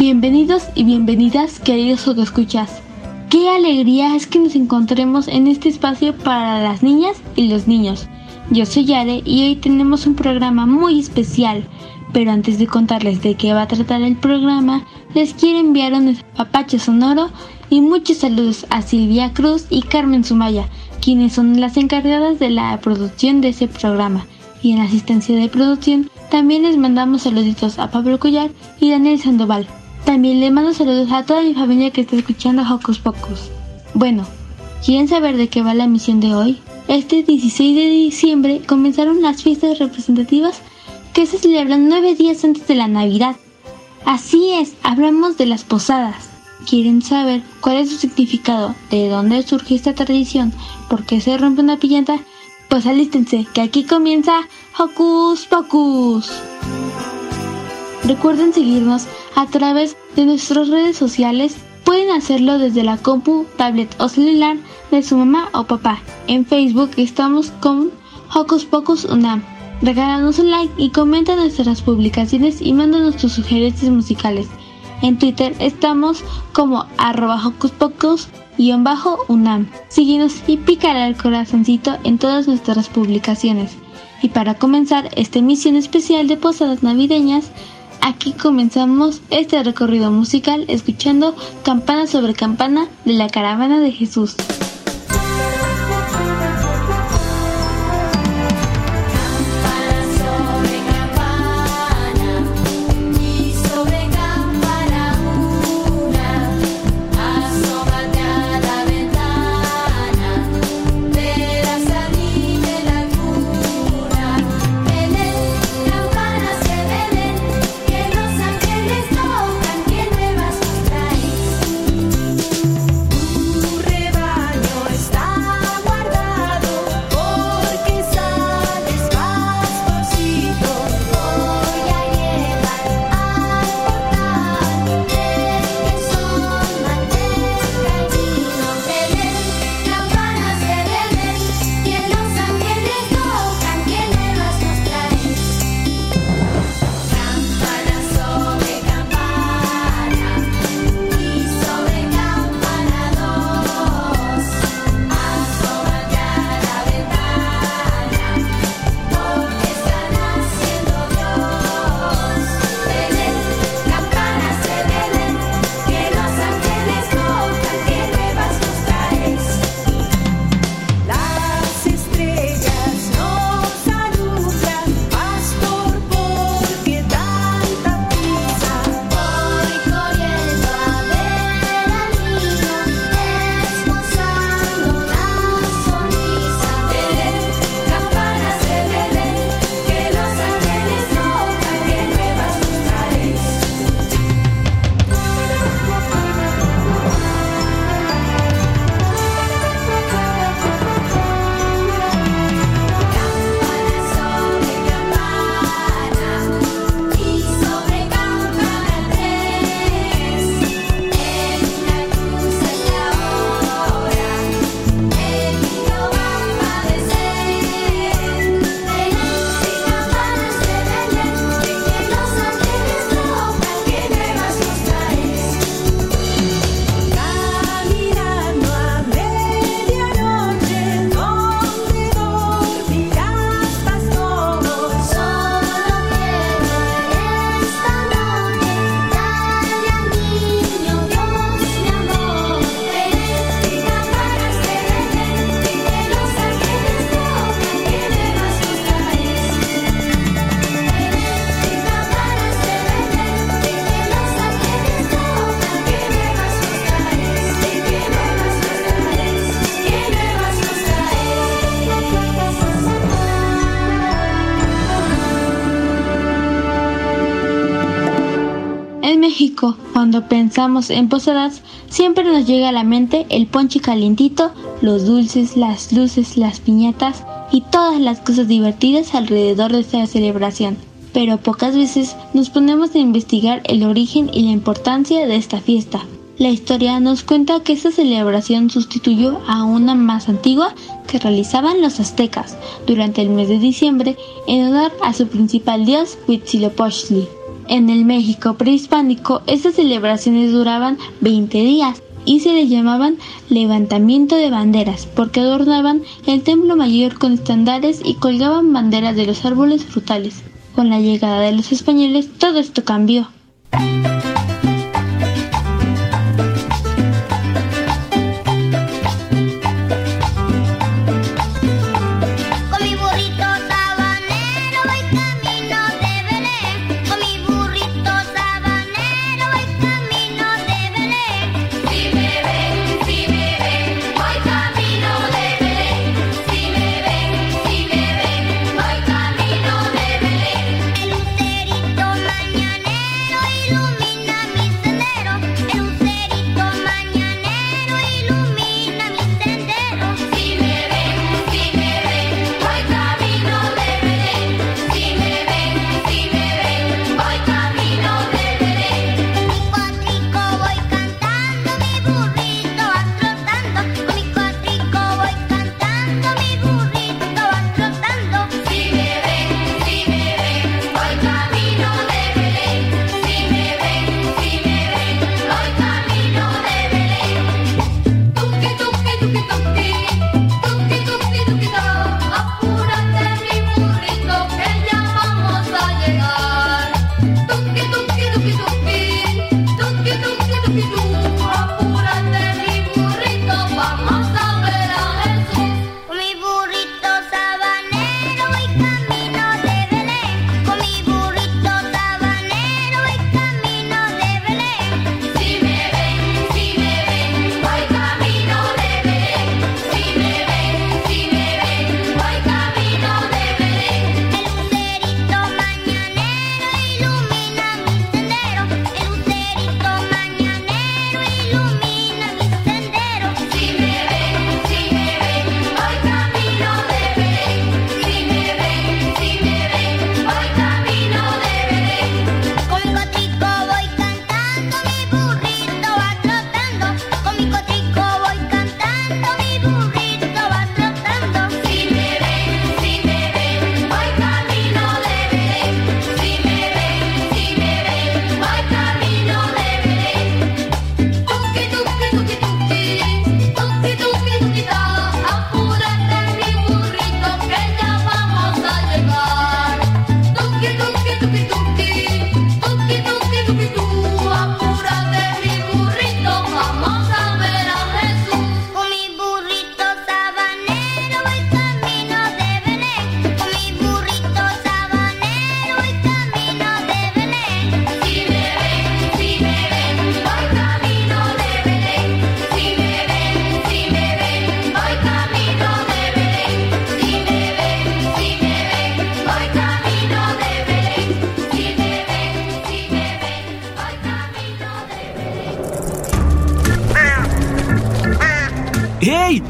Bienvenidos y bienvenidas, queridos escuchas. Qué alegría es que nos encontremos en este espacio para las niñas y los niños. Yo soy Yare y hoy tenemos un programa muy especial. Pero antes de contarles de qué va a tratar el programa, les quiero enviar un papacho sonoro y muchos saludos a Silvia Cruz y Carmen Sumaya, quienes son las encargadas de la producción de ese programa. Y en asistencia de producción también les mandamos saluditos a Pablo Collar y Daniel Sandoval. También le mando saludos a toda mi familia que está escuchando Hocus Pocus. Bueno, ¿quieren saber de qué va la misión de hoy? Este 16 de diciembre comenzaron las fiestas representativas que se celebran nueve días antes de la Navidad. Así es, hablamos de las posadas. ¿Quieren saber cuál es su significado? ¿De dónde surge esta tradición? ¿Por qué se rompe una pillanta? Pues alístense, que aquí comienza Hocus Pocus. Recuerden seguirnos a través de nuestras redes sociales. Pueden hacerlo desde la compu, tablet o celular de su mamá o papá. En Facebook estamos con Hocus Pocus Unam. Regálanos un like y comenta nuestras publicaciones y mándanos tus sugerencias musicales. En Twitter estamos como arroba Hocus Pocus unam. Síguenos y pícale al corazoncito en todas nuestras publicaciones. Y para comenzar esta emisión especial de Posadas Navideñas, Aquí comenzamos este recorrido musical escuchando Campana sobre Campana de la Caravana de Jesús. Cuando pensamos en posadas, siempre nos llega a la mente el ponche calientito, los dulces, las luces, las piñatas y todas las cosas divertidas alrededor de esta celebración. Pero pocas veces nos ponemos a investigar el origen y la importancia de esta fiesta. La historia nos cuenta que esta celebración sustituyó a una más antigua que realizaban los aztecas durante el mes de diciembre en honor a su principal dios Huitzilopochtli. En el México prehispánico, estas celebraciones duraban 20 días y se les llamaban levantamiento de banderas porque adornaban el templo mayor con estandares y colgaban banderas de los árboles frutales. Con la llegada de los españoles todo esto cambió.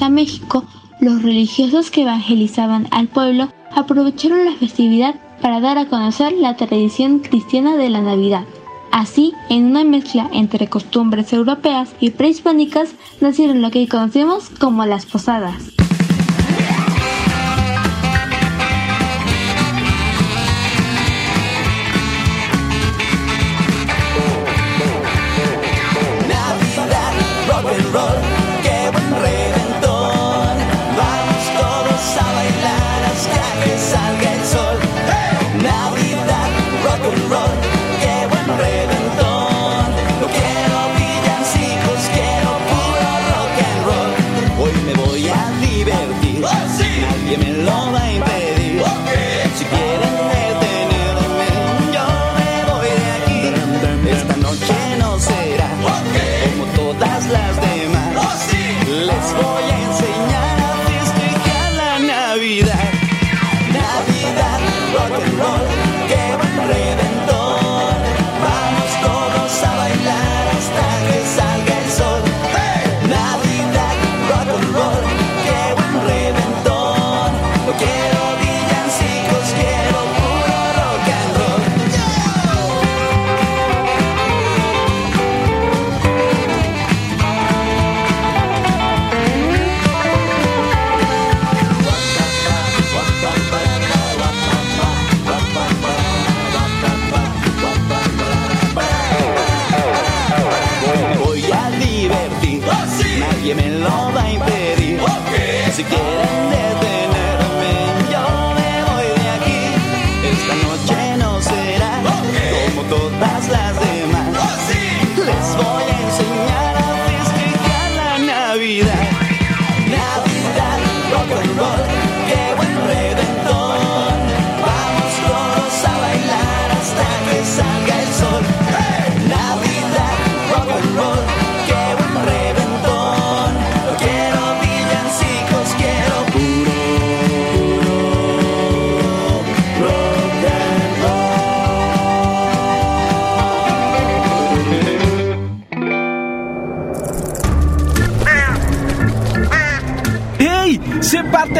A México, los religiosos que evangelizaban al pueblo aprovecharon la festividad para dar a conocer la tradición cristiana de la Navidad. Así, en una mezcla entre costumbres europeas y prehispánicas, nacieron lo que conocemos como las posadas.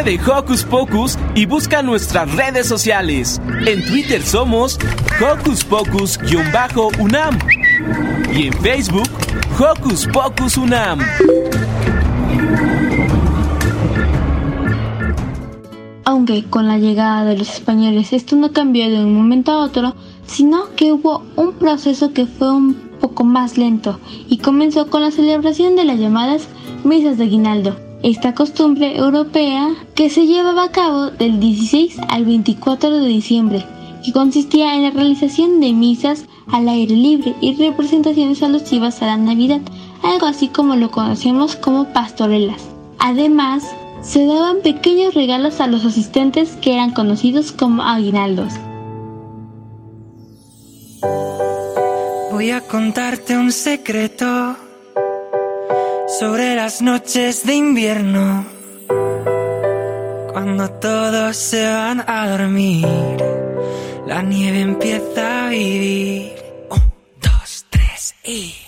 De Hocus Pocus y busca nuestras redes sociales. En Twitter somos Hocus Pocus-UNAM y en Facebook Hocus Pocus UNAM. Aunque con la llegada de los españoles esto no cambió de un momento a otro, sino que hubo un proceso que fue un poco más lento y comenzó con la celebración de las llamadas misas de Guinaldo esta costumbre europea que se llevaba a cabo del 16 al 24 de diciembre, que consistía en la realización de misas al aire libre y representaciones alusivas a la Navidad, algo así como lo conocemos como pastorelas. Además, se daban pequeños regalos a los asistentes que eran conocidos como aguinaldos. Voy a contarte un secreto sobre las noches de invierno, cuando todos se van a dormir, la nieve empieza a vivir. Un, dos, tres y...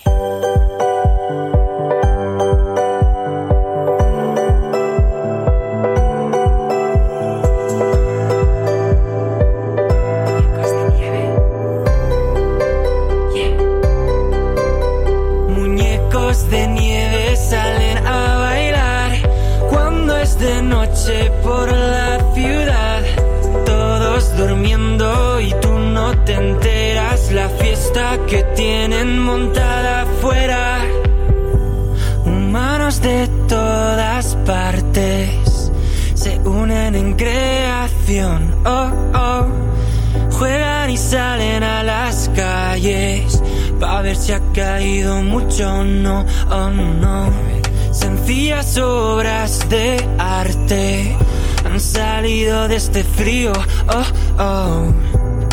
que tienen montada afuera. Humanos de todas partes se unen en creación. Oh, oh. Juegan y salen a las calles para ver si ha caído mucho o no. Oh, no. Sencillas obras de arte han salido de este frío. Oh, oh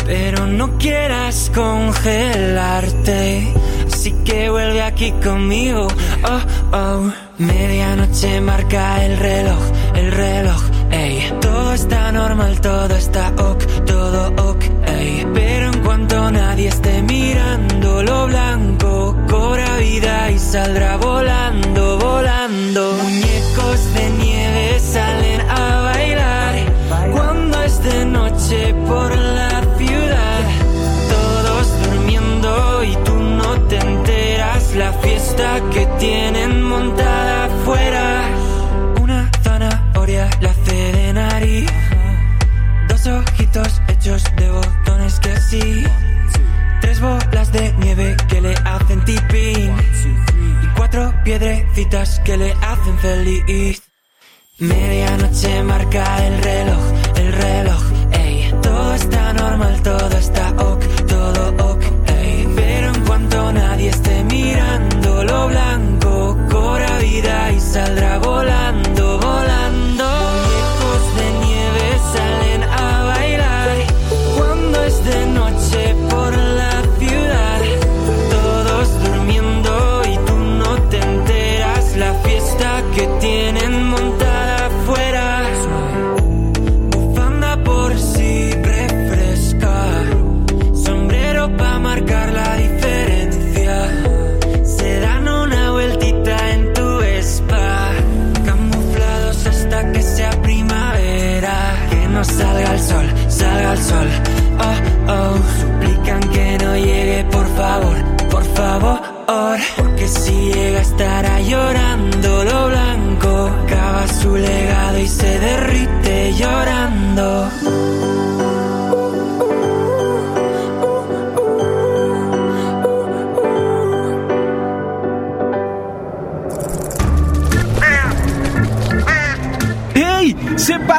pero no quieras congelarte. Así que vuelve aquí conmigo. Oh, oh. Medianoche marca el reloj, el reloj. Ey, todo está normal, todo está ok, todo ok. Ey, pero en cuanto nadie esté mirando, lo blanco cobra vida y saldrá volando, bailando. Muñecos de nieve salen a bailar. Cuando es de noche por la ciudad, todos durmiendo y tú no te enteras. La fiesta que tienen montada afuera. Una zanahoria la hace de nariz. Dos ojitos hechos de botones que sí. Tres bolas de nieve que le hacen tipi piedrecitas que le hacen feliz. Medianoche marca el reloj, el reloj, ey. Todo está normal, todo está ok, todo ok, ey. Pero en cuanto nadie esté mirando lo blanco, cobra vida y saldrá volando.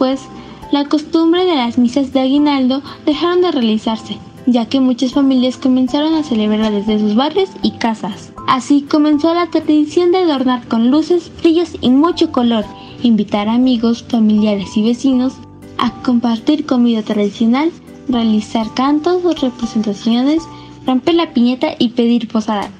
después, la costumbre de las misas de aguinaldo dejaron de realizarse, ya que muchas familias comenzaron a celebrar desde sus barrios y casas. Así comenzó la tradición de adornar con luces, brillos y mucho color, invitar amigos, familiares y vecinos a compartir comida tradicional, realizar cantos o representaciones, romper la piñeta y pedir posada.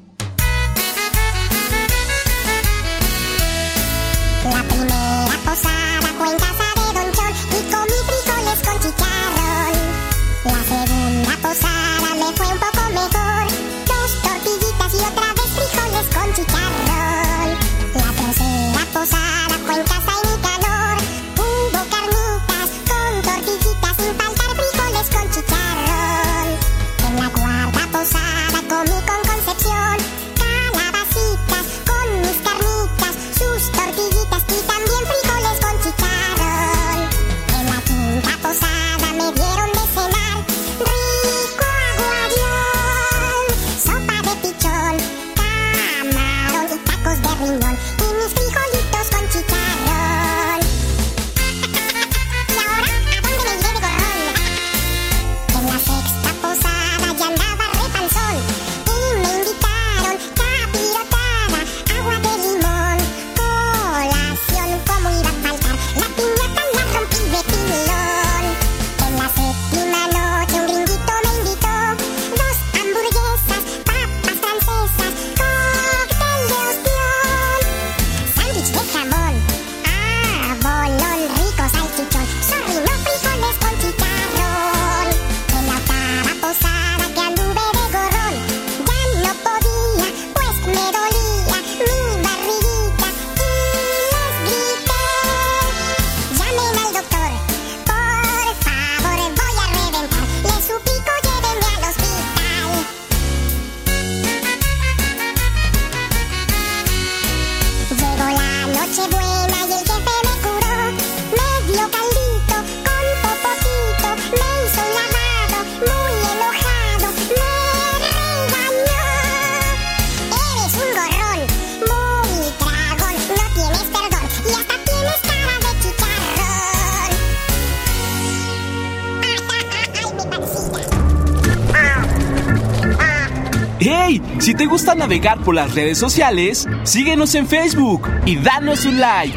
Navegar por las redes sociales, síguenos en Facebook y danos un like.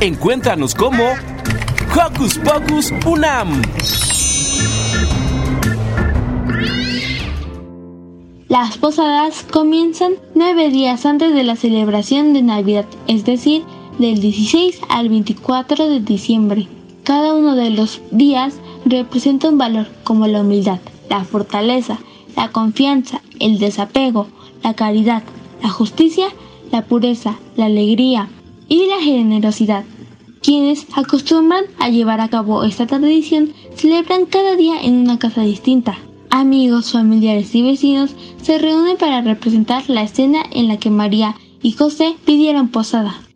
Encuéntranos como Hocus Pocus Unam. Las posadas comienzan nueve días antes de la celebración de Navidad, es decir, del 16 al 24 de diciembre. Cada uno de los días representa un valor como la humildad, la fortaleza, la confianza, el desapego, la caridad, la justicia, la pureza, la alegría y la generosidad. Quienes acostumbran a llevar a cabo esta tradición celebran cada día en una casa distinta. Amigos, familiares y vecinos se reúnen para representar la escena en la que María y José pidieron posada.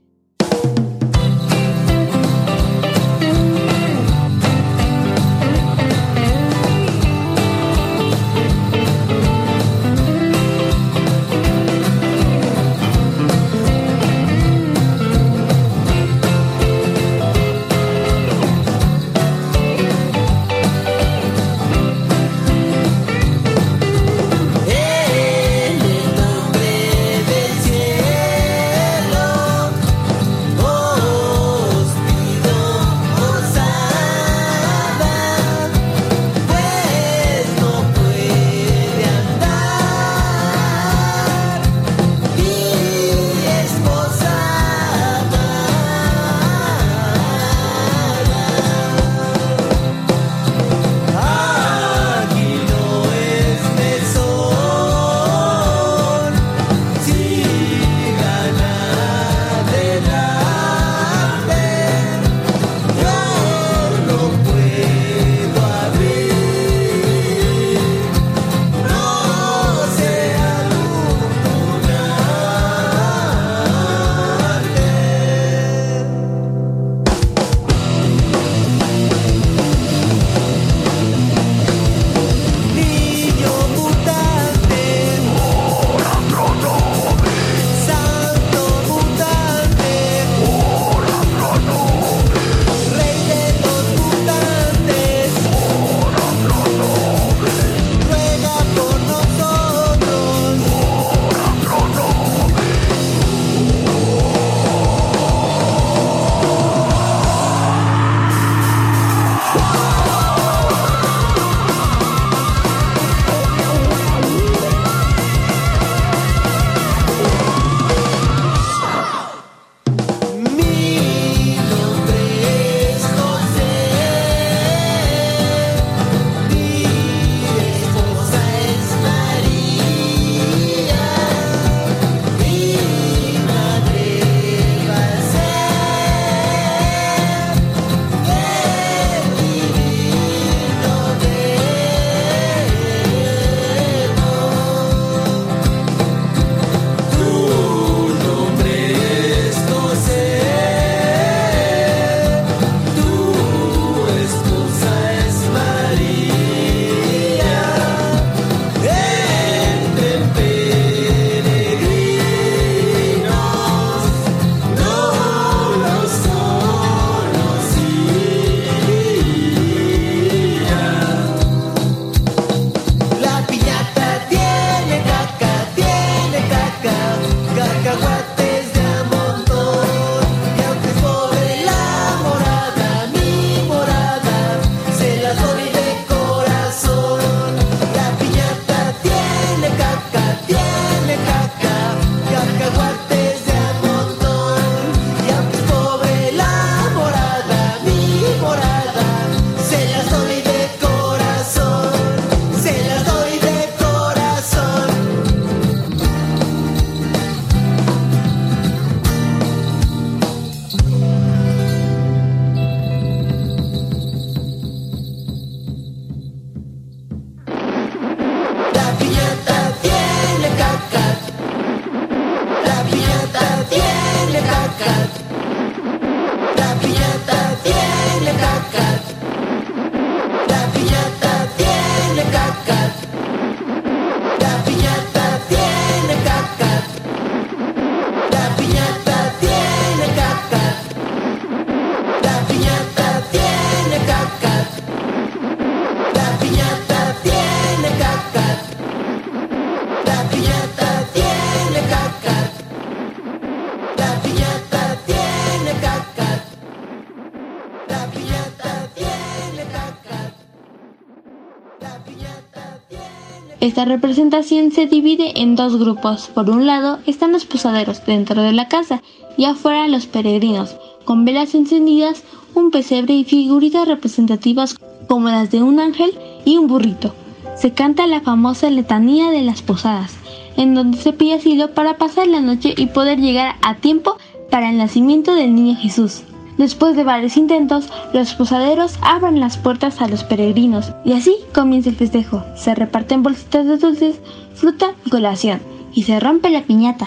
Esta representación se divide en dos grupos. Por un lado están los posaderos dentro de la casa y afuera los peregrinos, con velas encendidas, un pesebre y figuritas representativas como las de un ángel y un burrito. Se canta la famosa letanía de las posadas, en donde se pide asilo para pasar la noche y poder llegar a tiempo para el nacimiento del niño Jesús. Después de varios intentos, los posaderos abren las puertas a los peregrinos y así comienza el festejo. Se reparten bolsitas de dulces, fruta y colación y se rompe la piñata.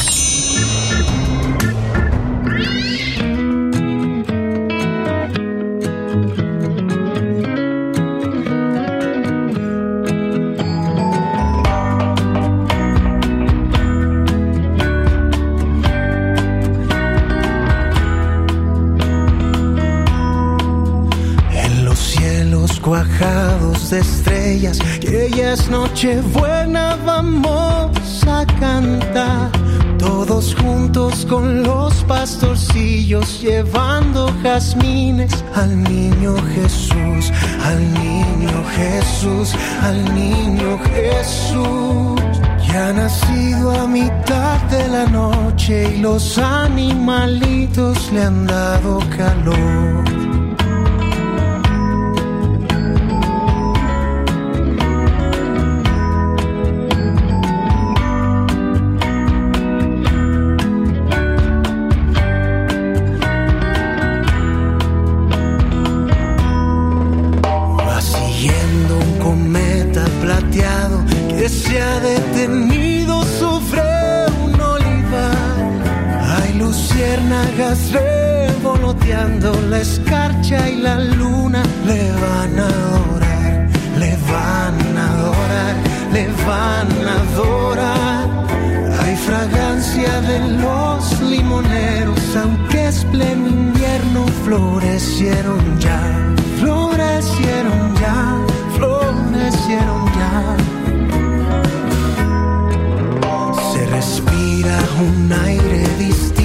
Estrellas, que ya es noche buena, vamos a cantar. Todos juntos con los pastorcillos, llevando jazmines al niño Jesús, al niño Jesús, al niño Jesús. Ya ha nacido a mitad de la noche y los animalitos le han dado calor. Revoloteando la escarcha y la luna le van a adorar, le van a adorar, le van a adorar. Hay fragancia de los limoneros, aunque es pleno invierno, florecieron ya, florecieron ya, florecieron ya. Se respira un aire distinto,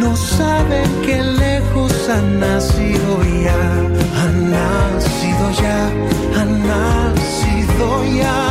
no saben que lejos ha nacido ya, ha nacido ya, ha nacido ya.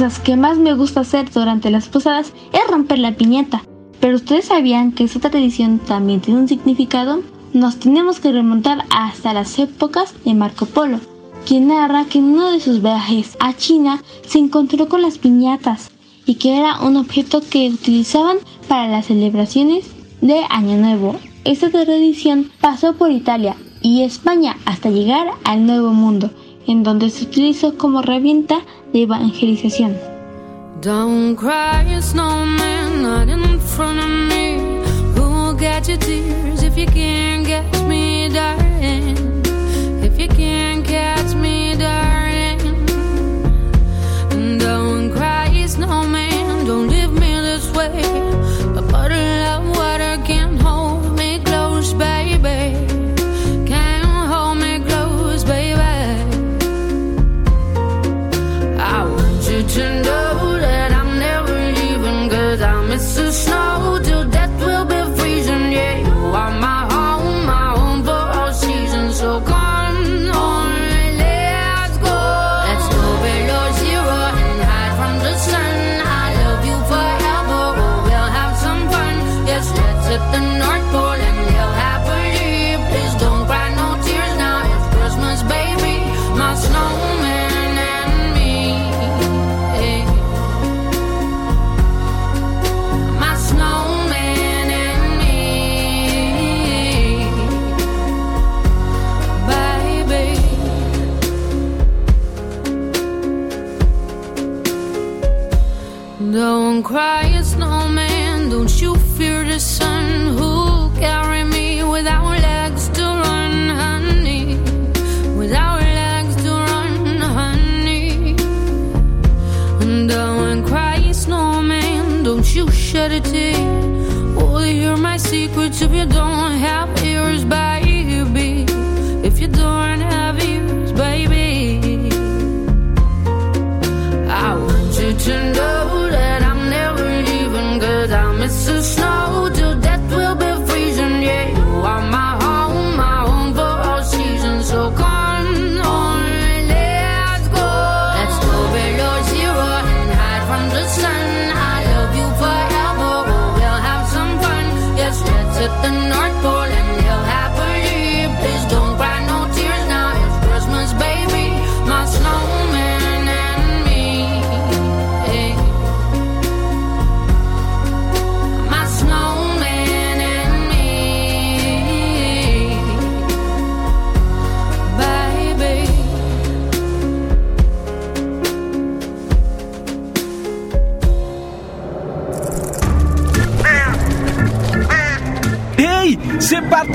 Cosas que más me gusta hacer durante las posadas es romper la piñata. Pero ustedes sabían que esta tradición también tiene un significado? Nos tenemos que remontar hasta las épocas de Marco Polo, quien narra que en uno de sus viajes a China se encontró con las piñatas y que era un objeto que utilizaban para las celebraciones de Año Nuevo. Esta tradición pasó por Italia y España hasta llegar al Nuevo Mundo, en donde se utilizó como herramienta de evangelización. Don't cry, snowman, not in front of me. Who'll get your tears if you can't catch Don't cry, snowman. Don't you fear the sun? Who'll carry me without legs to run, honey? Without legs to run, honey. Don't uh, cry, snowman. Don't you shed a tear. Oh, you're my secrets if you don't have ears, baby. If you don't have ears, baby. I want you to know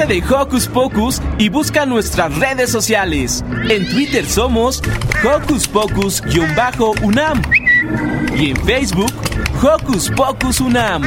De Hocus Pocus y busca nuestras redes sociales. En Twitter somos Hocus Pocus-UNAM y en Facebook Hocus Pocus UNAM.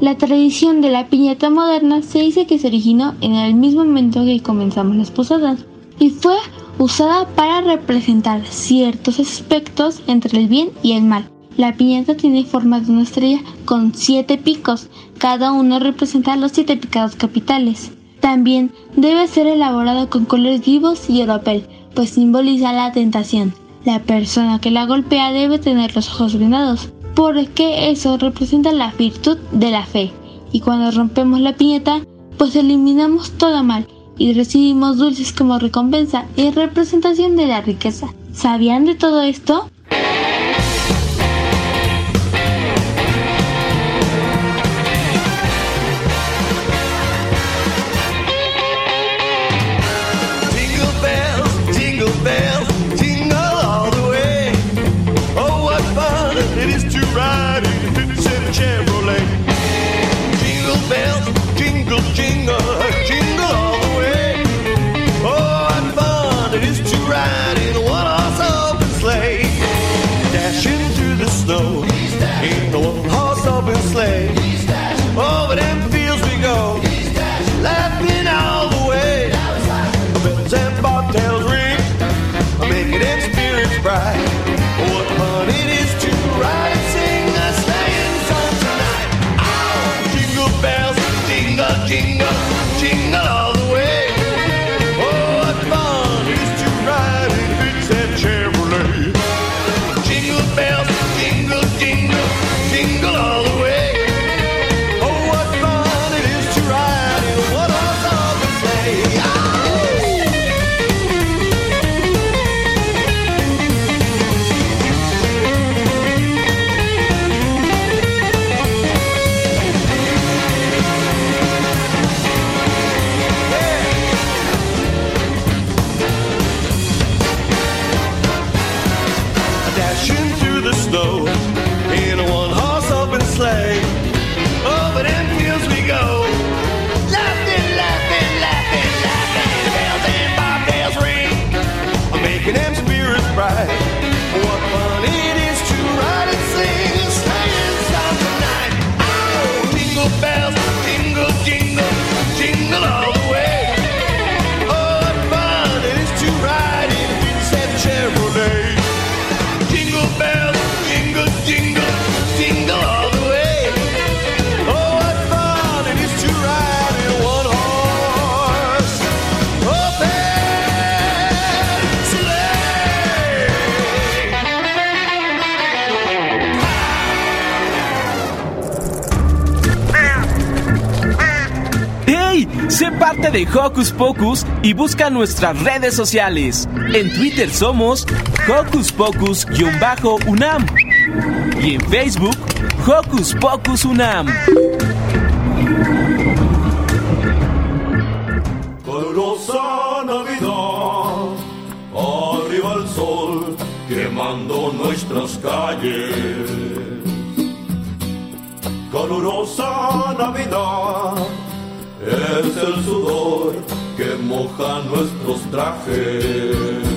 La tradición de la piñata moderna se dice que se originó en el mismo momento que comenzamos las posadas y fue usada para representar ciertos aspectos entre el bien y el mal. La piñata tiene forma de una estrella con siete picos, cada uno representa los siete pecados capitales. También debe ser elaborado con colores vivos y oropel, pues simboliza la tentación. La persona que la golpea debe tener los ojos vendados, porque eso representa la virtud de la fe. Y cuando rompemos la piñata, pues eliminamos todo mal y recibimos dulces como recompensa y representación de la riqueza. ¿Sabían de todo esto? It De Hocus Pocus y busca nuestras redes sociales. En Twitter somos Hocus Pocus-UNAM y en Facebook Hocus Pocus UNAM. Calurosa Navidad, arriba el sol quemando nuestras calles. Calurosa Navidad, es el sudor que moja nuestros trajes.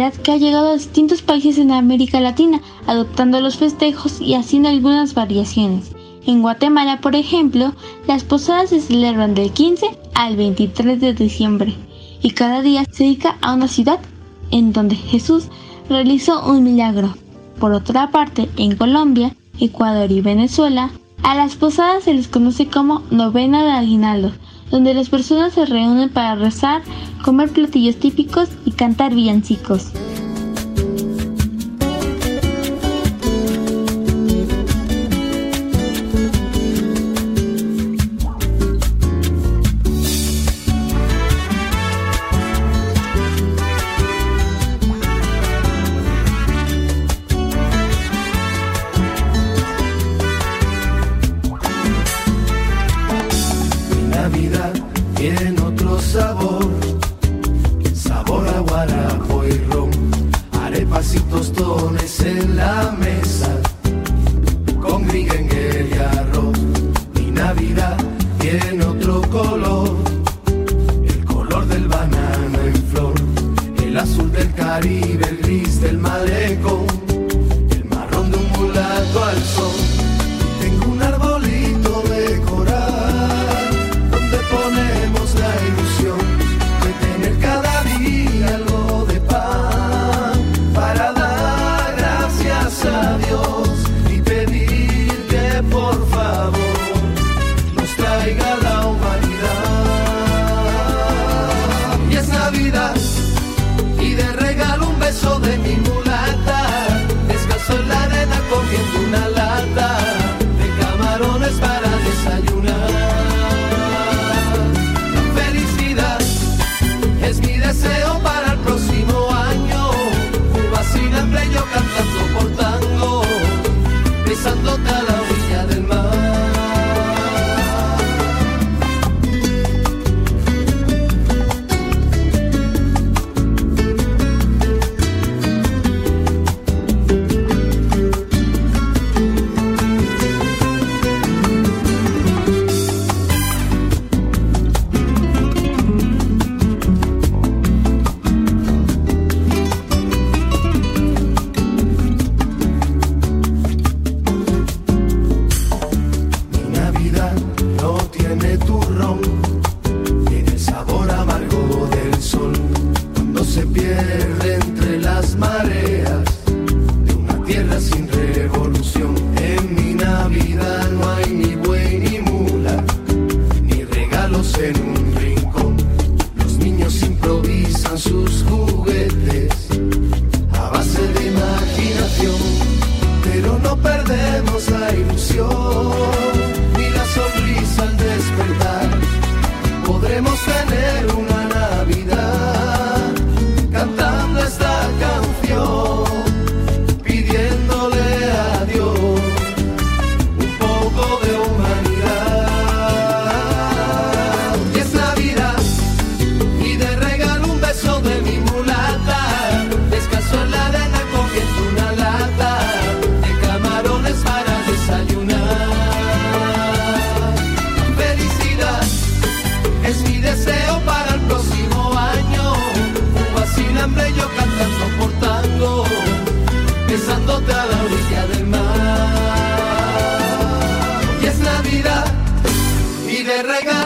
Que ha llegado a distintos países en América Latina, adoptando los festejos y haciendo algunas variaciones. En Guatemala, por ejemplo, las posadas se celebran del 15 al 23 de diciembre y cada día se dedica a una ciudad en donde Jesús realizó un milagro. Por otra parte, en Colombia, Ecuador y Venezuela, a las posadas se les conoce como novena de aguinaldo, donde las personas se reúnen para rezar, comer platillos típicos y cantar villancicos.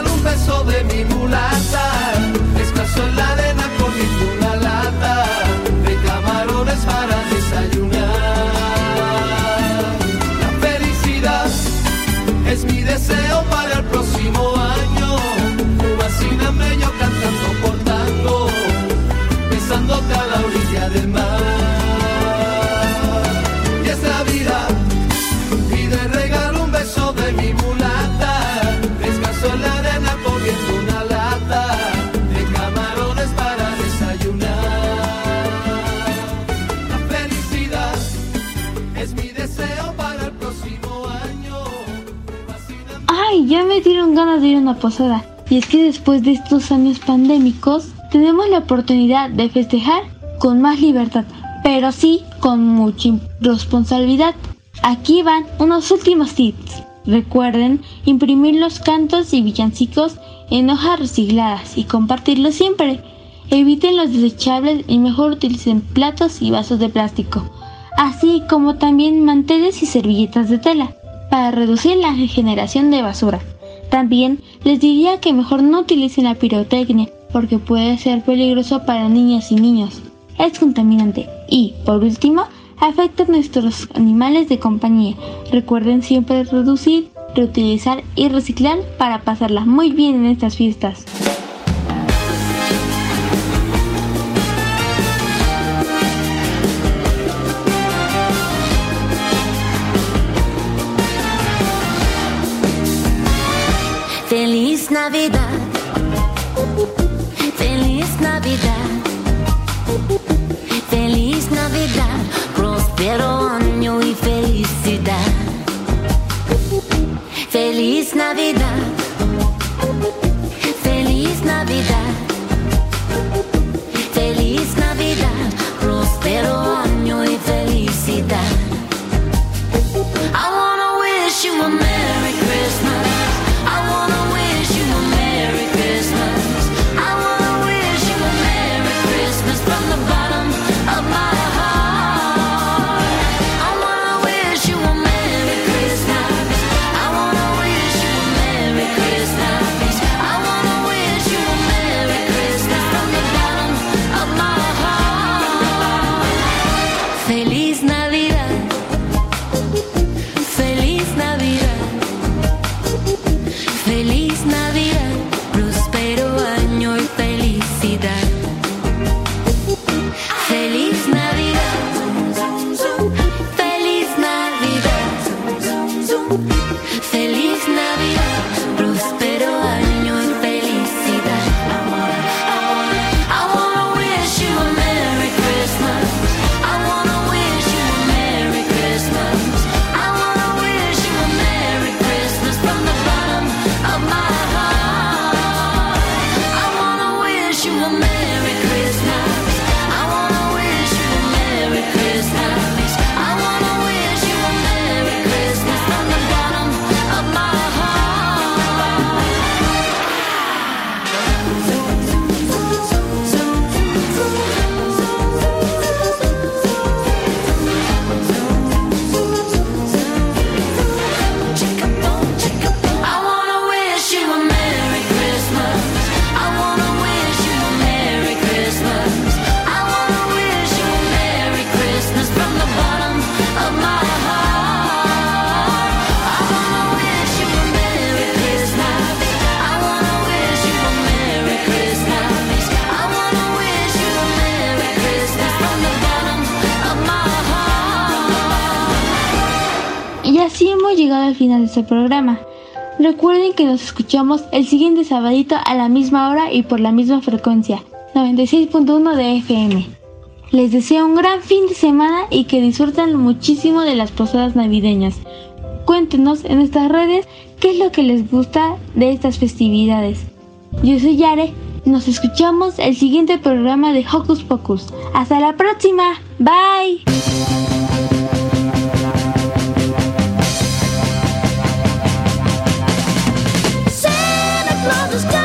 Un beso de mi mulata. Descanso en la arena comiendo una lata dieron ganas de ir a una posada. Y es que después de estos años pandémicos, tenemos la oportunidad de festejar con más libertad, pero sí con mucha responsabilidad. Aquí van unos últimos tips. Recuerden imprimir los cantos y villancicos en hojas recicladas y compartirlos siempre. Eviten los desechables y mejor utilicen platos y vasos de plástico, así como también manteles y servilletas de tela, para reducir la generación de basura. También les diría que mejor no utilicen la pirotecnia porque puede ser peligroso para niñas y niños. Es contaminante y, por último, afecta a nuestros animales de compañía. Recuerden siempre reducir, reutilizar y reciclar para pasarlas muy bien en estas fiestas. Navidad. Programa. Recuerden que nos escuchamos el siguiente sabadito a la misma hora y por la misma frecuencia, 96.1 de FM. Les deseo un gran fin de semana y que disfruten muchísimo de las posadas navideñas. Cuéntenos en nuestras redes qué es lo que les gusta de estas festividades. Yo soy Yare, nos escuchamos el siguiente programa de Hocus Pocus. Hasta la próxima, bye. mother's got